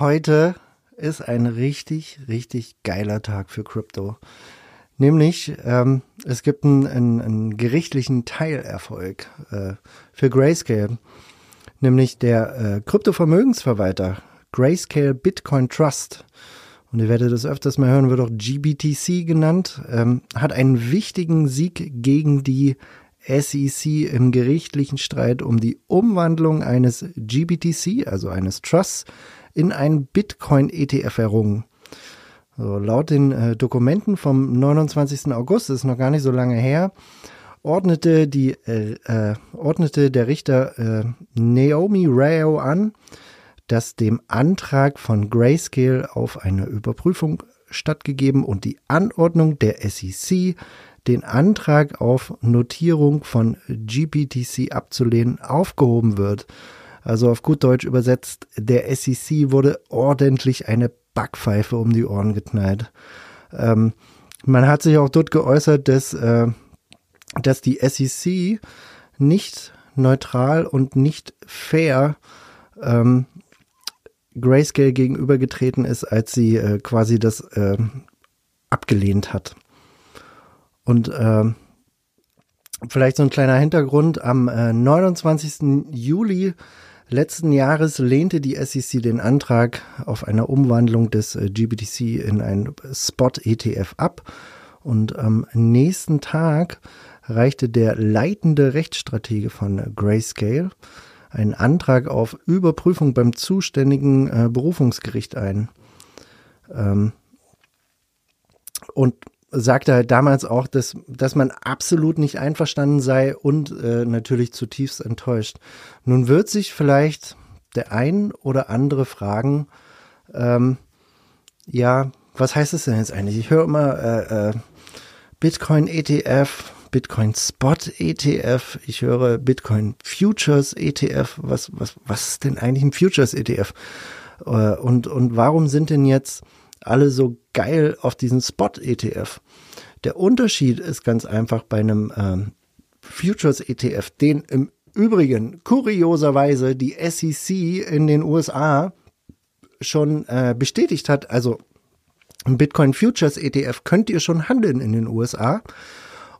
Heute ist ein richtig, richtig geiler Tag für Crypto. Nämlich, ähm, es gibt einen, einen, einen gerichtlichen Teilerfolg äh, für Grayscale. Nämlich der äh, Kryptovermögensverwalter Grayscale Bitcoin Trust. Und ihr werdet das öfters mal hören, wird auch GBTC genannt, ähm, hat einen wichtigen Sieg gegen die SEC im gerichtlichen Streit um die Umwandlung eines GBTC, also eines Trusts, in einen Bitcoin-ETF errungen. So, laut den äh, Dokumenten vom 29. August, das ist noch gar nicht so lange her, ordnete, die, äh, äh, ordnete der Richter äh, Naomi Rao an, dass dem Antrag von Grayscale auf eine Überprüfung stattgegeben und die Anordnung der SEC, den Antrag auf Notierung von GPTC abzulehnen, aufgehoben wird. Also auf gut Deutsch übersetzt, der SEC wurde ordentlich eine Backpfeife um die Ohren geknallt. Ähm, man hat sich auch dort geäußert, dass, äh, dass die SEC nicht neutral und nicht fair ähm, Grayscale gegenübergetreten ist, als sie äh, quasi das äh, abgelehnt hat. Und äh, vielleicht so ein kleiner Hintergrund, am äh, 29. Juli letzten Jahres lehnte die SEC den Antrag auf eine Umwandlung des äh, GBTC in ein Spot-ETF ab. Und am nächsten Tag reichte der leitende Rechtsstratege von Grayscale einen Antrag auf Überprüfung beim zuständigen äh, Berufungsgericht ein. Ähm, und sagte halt damals auch, dass, dass man absolut nicht einverstanden sei und äh, natürlich zutiefst enttäuscht. Nun wird sich vielleicht der ein oder andere fragen, ähm, ja, was heißt es denn jetzt eigentlich? Ich höre immer äh, äh, Bitcoin ETF, Bitcoin Spot ETF, ich höre Bitcoin Futures ETF. Was, was, was ist denn eigentlich ein Futures ETF? Äh, und, und warum sind denn jetzt alle so geil auf diesen Spot-ETF. Der Unterschied ist ganz einfach bei einem ähm, Futures-ETF, den im Übrigen kurioserweise die SEC in den USA schon äh, bestätigt hat. Also ein Bitcoin Futures ETF könnt ihr schon handeln in den USA.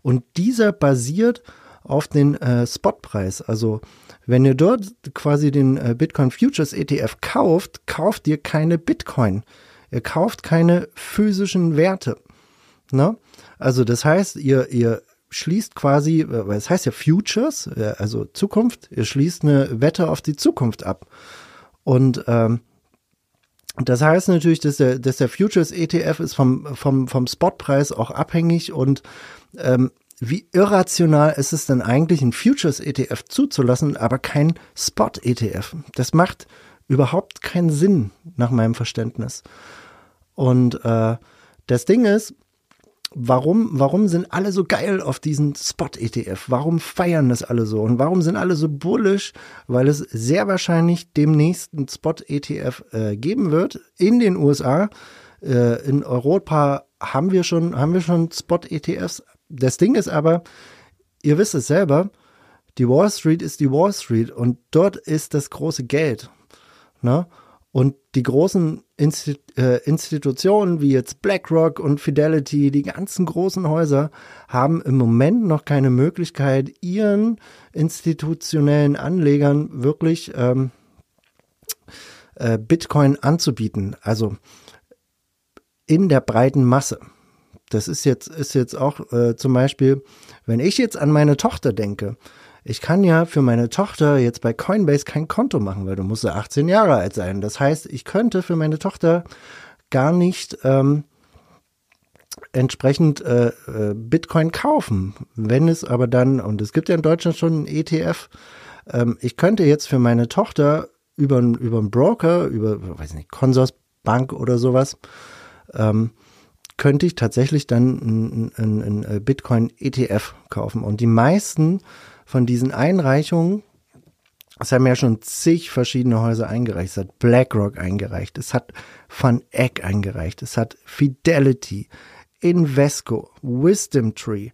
Und dieser basiert auf den äh, Spotpreis. Also wenn ihr dort quasi den äh, Bitcoin Futures ETF kauft, kauft ihr keine Bitcoin. Ihr kauft keine physischen Werte. Ne? Also das heißt, ihr, ihr schließt quasi, weil es heißt ja Futures, also Zukunft, ihr schließt eine Wette auf die Zukunft ab. Und ähm, das heißt natürlich, dass der, dass der Futures ETF ist vom, vom, vom Spotpreis auch abhängig und ähm, wie irrational ist es denn eigentlich, ein Futures ETF zuzulassen, aber kein Spot ETF? Das macht überhaupt keinen Sinn nach meinem Verständnis. Und äh, das Ding ist, warum, warum sind alle so geil auf diesen Spot-ETF? Warum feiern das alle so? Und warum sind alle so bullish? Weil es sehr wahrscheinlich demnächst einen Spot-ETF äh, geben wird in den USA. Äh, in Europa haben wir schon, haben wir schon Spot-ETFs. Das Ding ist aber, ihr wisst es selber, die Wall Street ist die Wall Street und dort ist das große Geld. Ne? Und die großen Instit äh, Institutionen wie jetzt BlackRock und Fidelity, die ganzen großen Häuser, haben im Moment noch keine Möglichkeit, ihren institutionellen Anlegern wirklich ähm, äh, Bitcoin anzubieten. Also in der breiten Masse. Das ist jetzt, ist jetzt auch äh, zum Beispiel, wenn ich jetzt an meine Tochter denke, ich kann ja für meine Tochter jetzt bei Coinbase kein Konto machen, weil du musst ja 18 Jahre alt sein. Das heißt, ich könnte für meine Tochter gar nicht ähm, entsprechend äh, äh, Bitcoin kaufen. Wenn es aber dann, und es gibt ja in Deutschland schon einen ETF, ähm, ich könnte jetzt für meine Tochter über, über einen Broker, über, weiß nicht, Consors Bank oder sowas, ähm, könnte ich tatsächlich dann einen äh, Bitcoin-ETF kaufen. Und die meisten von diesen Einreichungen, es haben ja schon zig verschiedene Häuser eingereicht. Es hat BlackRock eingereicht, es hat Van Eck eingereicht, es hat Fidelity, Invesco, Wisdom Tree,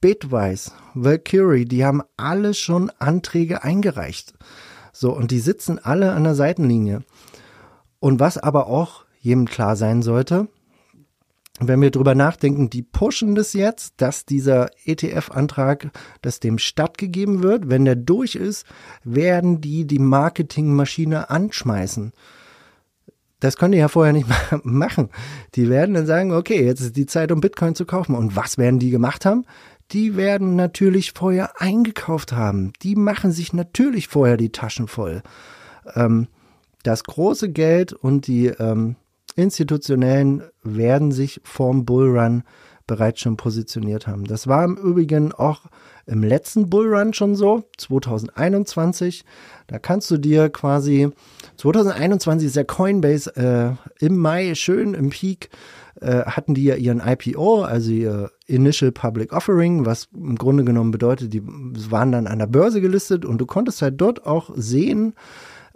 Bitwise, Valkyrie, die haben alle schon Anträge eingereicht. So, und die sitzen alle an der Seitenlinie. Und was aber auch jedem klar sein sollte, wenn wir drüber nachdenken, die pushen das jetzt, dass dieser ETF-Antrag, dass dem stattgegeben wird. Wenn der durch ist, werden die die Marketingmaschine anschmeißen. Das können die ja vorher nicht machen. Die werden dann sagen, okay, jetzt ist die Zeit, um Bitcoin zu kaufen. Und was werden die gemacht haben? Die werden natürlich vorher eingekauft haben. Die machen sich natürlich vorher die Taschen voll. Ähm, das große Geld und die ähm, institutionellen werden sich vorm Bullrun bereits schon positioniert haben. Das war im Übrigen auch im letzten Bullrun schon so, 2021. Da kannst du dir quasi, 2021 ist der Coinbase äh, im Mai schön im Peak, äh, hatten die ja ihren IPO, also ihr Initial Public Offering, was im Grunde genommen bedeutet, die waren dann an der Börse gelistet und du konntest halt dort auch sehen,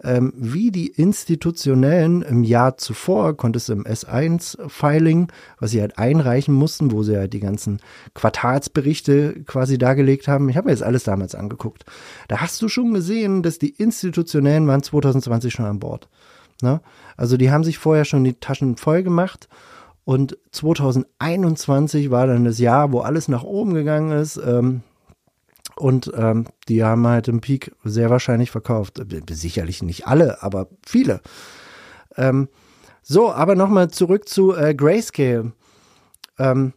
ähm, wie die institutionellen im Jahr zuvor, konntest du im S1-Filing, was sie halt einreichen mussten, wo sie halt die ganzen Quartalsberichte quasi dargelegt haben. Ich habe mir jetzt alles damals angeguckt. Da hast du schon gesehen, dass die institutionellen waren 2020 schon an Bord. Ne? Also die haben sich vorher schon die Taschen voll gemacht. Und 2021 war dann das Jahr, wo alles nach oben gegangen ist. Ähm, und ähm, die haben halt im Peak sehr wahrscheinlich verkauft. Sicherlich nicht alle, aber viele. Ähm, so, aber nochmal zurück zu äh, Grayscale. Ähm,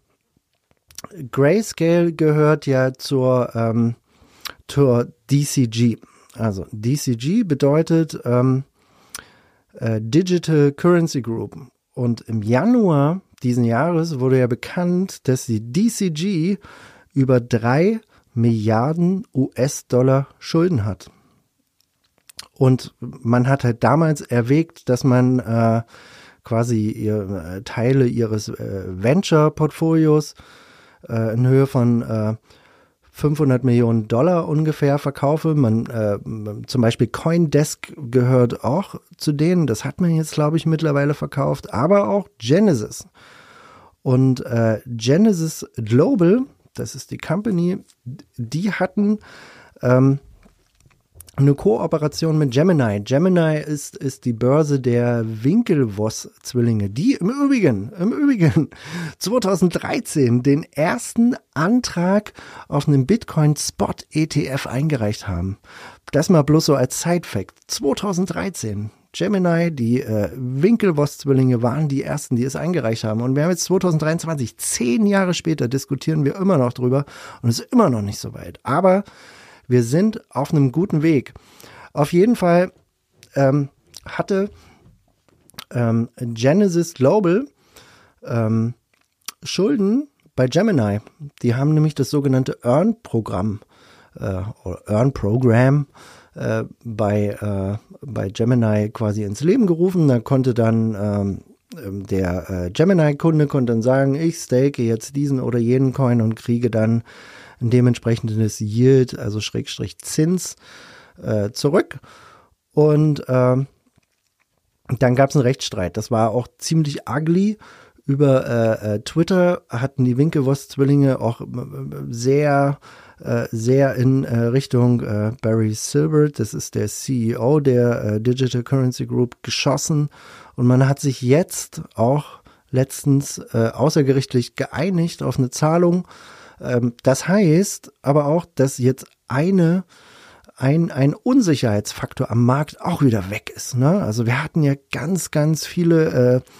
Grayscale gehört ja zur, ähm, zur DCG. Also DCG bedeutet ähm, äh, Digital Currency Group. Und im Januar diesen Jahres wurde ja bekannt, dass die DCG über drei Milliarden US-Dollar Schulden hat. Und man hat halt damals erwägt, dass man äh, quasi ihr, äh, Teile ihres äh, Venture-Portfolios äh, in Höhe von 500 äh, Millionen Dollar ungefähr verkaufe. Man, äh, zum Beispiel Coindesk gehört auch zu denen. Das hat man jetzt, glaube ich, mittlerweile verkauft. Aber auch Genesis. Und Genesis Global das ist die Company, die hatten ähm, eine Kooperation mit Gemini. Gemini ist, ist die Börse der Winkelvoss-Zwillinge, die im Übrigen, im Übrigen 2013 den ersten Antrag auf einen Bitcoin-Spot-ETF eingereicht haben. Das mal bloß so als Side-Fact. 2013. Gemini, die äh, Winkelvoss-Zwillinge waren die ersten, die es eingereicht haben. Und wir haben jetzt 2023, zehn Jahre später, diskutieren wir immer noch drüber und es ist immer noch nicht so weit. Aber wir sind auf einem guten Weg. Auf jeden Fall ähm, hatte ähm, Genesis Global ähm, Schulden bei Gemini. Die haben nämlich das sogenannte Earn-Programm äh, oder Earn-Programm äh, bei, äh, bei Gemini quasi ins Leben gerufen. Da konnte dann ähm, ähm, der äh, Gemini-Kunde konnte dann sagen, ich stake jetzt diesen oder jenen Coin und kriege dann ein dementsprechendes Yield, also Schrägstrich Zins, äh, zurück. Und ähm, dann gab es einen Rechtsstreit. Das war auch ziemlich ugly. Über äh, äh Twitter hatten die Winklevoss-Zwillinge auch äh, sehr äh, sehr in Richtung Barry Silbert, das ist der CEO der Digital Currency Group, geschossen. Und man hat sich jetzt auch letztens außergerichtlich geeinigt auf eine Zahlung. Ähm, das heißt aber auch, dass jetzt eine ein, ein Unsicherheitsfaktor am Markt auch wieder weg ist. Ne? Also wir hatten ja ganz, ganz viele äh,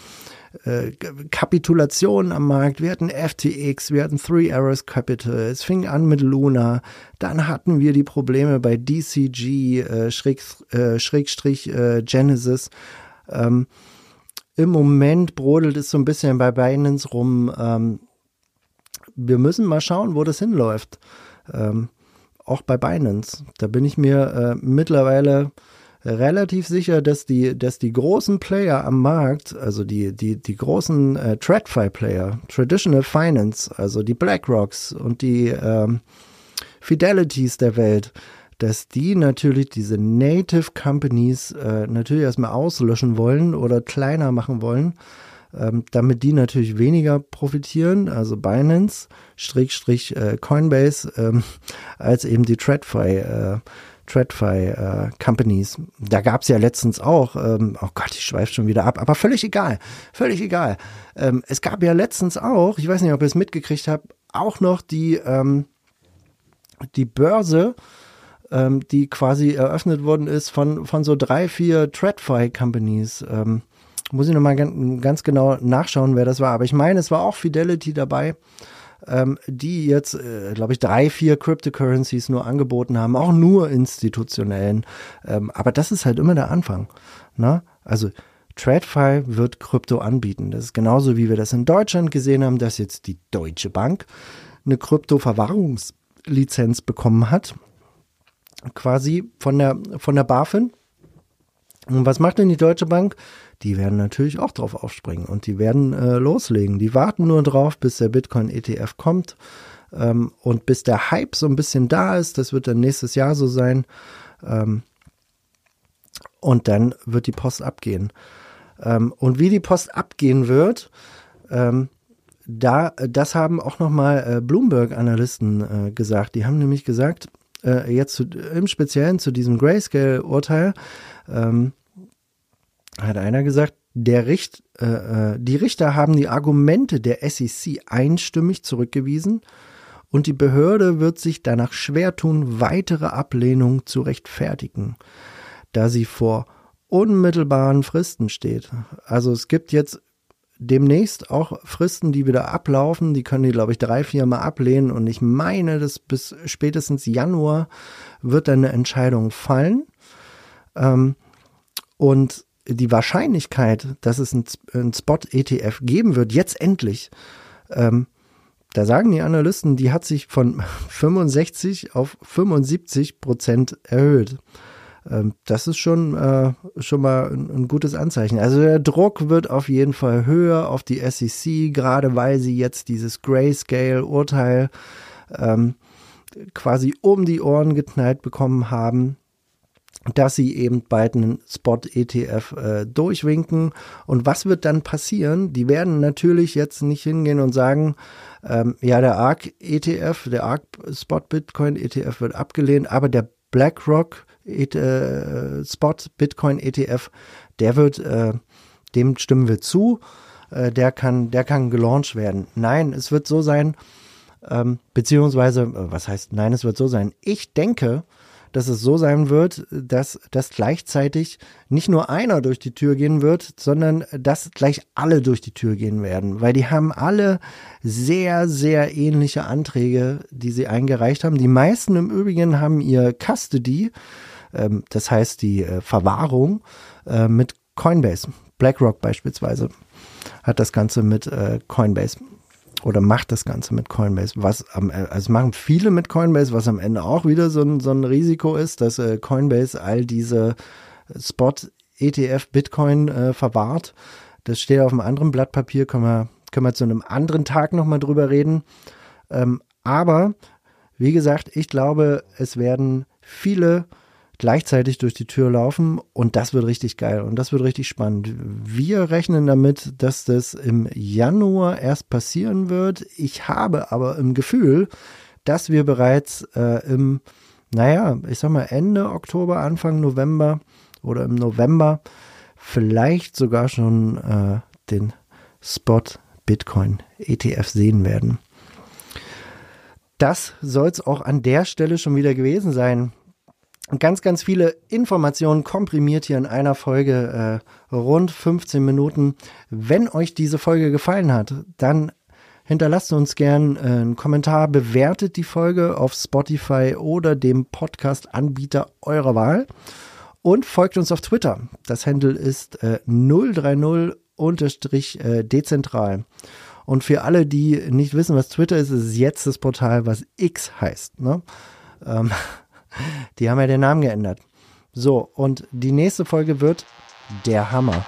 äh, Kapitulationen am Markt. Wir hatten FTX, wir hatten Three Arrows Capital. Es fing an mit Luna. Dann hatten wir die Probleme bei DCG, äh, Schräg, äh, Schrägstrich äh, Genesis. Ähm, Im Moment brodelt es so ein bisschen bei Binance rum. Ähm, wir müssen mal schauen, wo das hinläuft. Ähm, auch bei Binance. Da bin ich mir äh, mittlerweile relativ sicher, dass die, dass die großen Player am Markt, also die, die, die großen äh, TradFi-Player, Traditional Finance, also die BlackRocks und die ähm, Fidelities der Welt, dass die natürlich diese Native Companies äh, natürlich erstmal auslöschen wollen oder kleiner machen wollen, ähm, damit die natürlich weniger profitieren, also Binance, Strich, äh, Coinbase, ähm, als eben die TradFi, äh, TradFi äh, Companies. Da gab es ja letztens auch, ähm, oh Gott, ich schweife schon wieder ab, aber völlig egal, völlig egal. Ähm, es gab ja letztens auch, ich weiß nicht, ob ihr es mitgekriegt habt, auch noch die, ähm, die Börse, ähm, die quasi eröffnet worden ist von, von so drei, vier TradFi-Companies. Ähm, muss ich nochmal ganz genau nachschauen, wer das war. Aber ich meine, es war auch Fidelity dabei, ähm, die jetzt, äh, glaube ich, drei, vier Cryptocurrencies nur angeboten haben, auch nur institutionellen. Ähm, aber das ist halt immer der Anfang. Ne? Also TradFi wird Krypto anbieten. Das ist genauso, wie wir das in Deutschland gesehen haben, dass jetzt die Deutsche Bank eine Krypto-Verwahrungslizenz bekommen hat quasi von der, von der BaFin. Und was macht denn die Deutsche Bank? Die werden natürlich auch drauf aufspringen und die werden äh, loslegen. Die warten nur drauf, bis der Bitcoin-ETF kommt ähm, und bis der Hype so ein bisschen da ist. Das wird dann nächstes Jahr so sein. Ähm, und dann wird die Post abgehen. Ähm, und wie die Post abgehen wird, ähm, da, das haben auch nochmal äh, Bloomberg-Analysten äh, gesagt. Die haben nämlich gesagt, äh, jetzt zu, im Speziellen zu diesem Grayscale-Urteil, ähm, hat einer gesagt, der Richt, äh, äh die Richter haben die Argumente der SEC einstimmig zurückgewiesen und die Behörde wird sich danach schwer tun, weitere Ablehnung zu rechtfertigen, da sie vor unmittelbaren Fristen steht. Also es gibt jetzt demnächst auch Fristen, die wieder ablaufen. Die können die, glaube ich, drei, vier Mal ablehnen. Und ich meine, dass bis spätestens Januar wird dann eine Entscheidung fallen. Ähm, und die Wahrscheinlichkeit, dass es ein, Spot-ETF geben wird, jetzt endlich, ähm, da sagen die Analysten, die hat sich von 65 auf 75 Prozent erhöht. Ähm, das ist schon, äh, schon mal ein, ein, gutes Anzeichen. Also der Druck wird auf jeden Fall höher auf die SEC, gerade weil sie jetzt dieses Grayscale-Urteil ähm, quasi um die Ohren geknallt bekommen haben dass sie eben bald einen Spot-ETF äh, durchwinken. Und was wird dann passieren? Die werden natürlich jetzt nicht hingehen und sagen, ähm, ja, der ARK-ETF, der ARK-Spot-Bitcoin-ETF wird abgelehnt, aber der BlackRock äh, Spot Bitcoin ETF, der wird, äh, dem stimmen wir zu, äh, der kann, der kann gelauncht werden. Nein, es wird so sein, ähm, beziehungsweise, äh, was heißt, nein, es wird so sein. Ich denke, dass es so sein wird, dass, dass gleichzeitig nicht nur einer durch die Tür gehen wird, sondern dass gleich alle durch die Tür gehen werden, weil die haben alle sehr, sehr ähnliche Anträge, die sie eingereicht haben. Die meisten im Übrigen haben ihr Custody, ähm, das heißt die äh, Verwahrung äh, mit Coinbase. BlackRock beispielsweise hat das Ganze mit äh, Coinbase oder macht das Ganze mit Coinbase, was am, also machen viele mit Coinbase, was am Ende auch wieder so ein, so ein Risiko ist, dass äh, Coinbase all diese Spot ETF Bitcoin äh, verwahrt. Das steht auf einem anderen Blatt Papier, können wir, können wir zu einem anderen Tag nochmal drüber reden. Ähm, aber wie gesagt, ich glaube, es werden viele gleichzeitig durch die Tür laufen und das wird richtig geil und das wird richtig spannend. Wir rechnen damit, dass das im Januar erst passieren wird. Ich habe aber im Gefühl, dass wir bereits äh, im, naja, ich sag mal Ende Oktober, Anfang November oder im November vielleicht sogar schon äh, den Spot Bitcoin ETF sehen werden. Das soll es auch an der Stelle schon wieder gewesen sein ganz, ganz viele Informationen komprimiert hier in einer Folge, äh, rund 15 Minuten. Wenn euch diese Folge gefallen hat, dann hinterlasst uns gern äh, einen Kommentar, bewertet die Folge auf Spotify oder dem Podcast-Anbieter eurer Wahl und folgt uns auf Twitter. Das Handle ist äh, 030-dezentral. Und für alle, die nicht wissen, was Twitter ist, ist jetzt das Portal, was X heißt. Ne? Ähm, die haben ja den Namen geändert. So, und die nächste Folge wird der Hammer.